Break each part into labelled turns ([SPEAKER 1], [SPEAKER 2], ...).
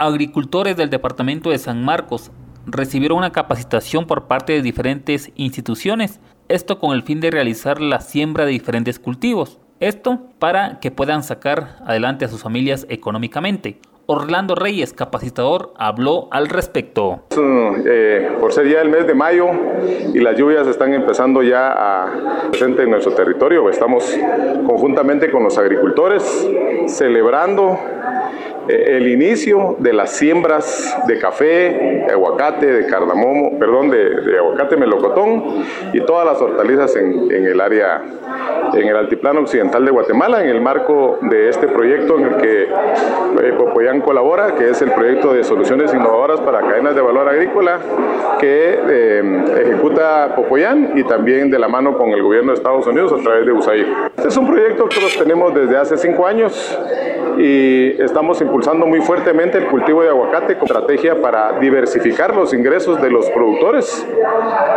[SPEAKER 1] Agricultores del departamento de San Marcos recibieron una capacitación por parte de diferentes instituciones, esto con el fin de realizar la siembra de diferentes cultivos, esto para que puedan sacar adelante a sus familias económicamente. Orlando Reyes, capacitador, habló al respecto.
[SPEAKER 2] Eh, por ser ya el mes de mayo y las lluvias están empezando ya a presente en nuestro territorio, estamos conjuntamente con los agricultores celebrando el inicio de las siembras de café, de aguacate, de cardamomo, perdón, de, aguacate melocotón y todas las hortalizas en, el área, en el altiplano occidental de Guatemala, en el marco de este proyecto en el que eh, Popoyán colabora, que es el proyecto de soluciones innovadoras para cadenas de valor agrícola que eh, ejecuta Popoyán y también de la mano con el gobierno de Estados Unidos a través de USAID. Este es un proyecto que los tenemos desde hace cinco años y estamos impulsando muy fuertemente el cultivo de aguacate con estrategia para diversificar los ingresos de los productores.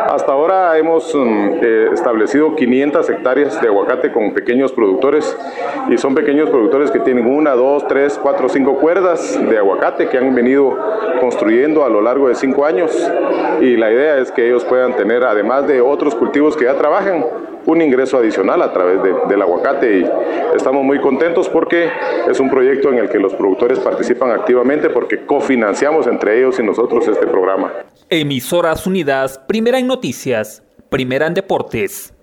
[SPEAKER 2] Hasta ahora hemos mm, eh, establecido 500 hectáreas de aguacate con pequeños productores y son pequeños productores que tienen una, dos, tres, cuatro, cinco cuerdas de aguacate que han venido construyendo a lo largo de cinco años y la idea es que ellos puedan tener, además de otros cultivos que ya trabajan, un ingreso adicional a través del aguacate y estamos muy contentos porque es un proyecto en el que los productores participan activamente porque cofinanciamos entre ellos y nosotros este programa.
[SPEAKER 1] Emisoras Unidas, primera en noticias, primera en deportes.